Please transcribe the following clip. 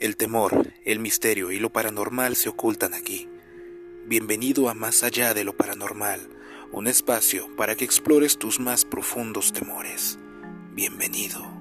El temor, el misterio y lo paranormal se ocultan aquí. Bienvenido a Más allá de lo paranormal, un espacio para que explores tus más profundos temores. Bienvenido.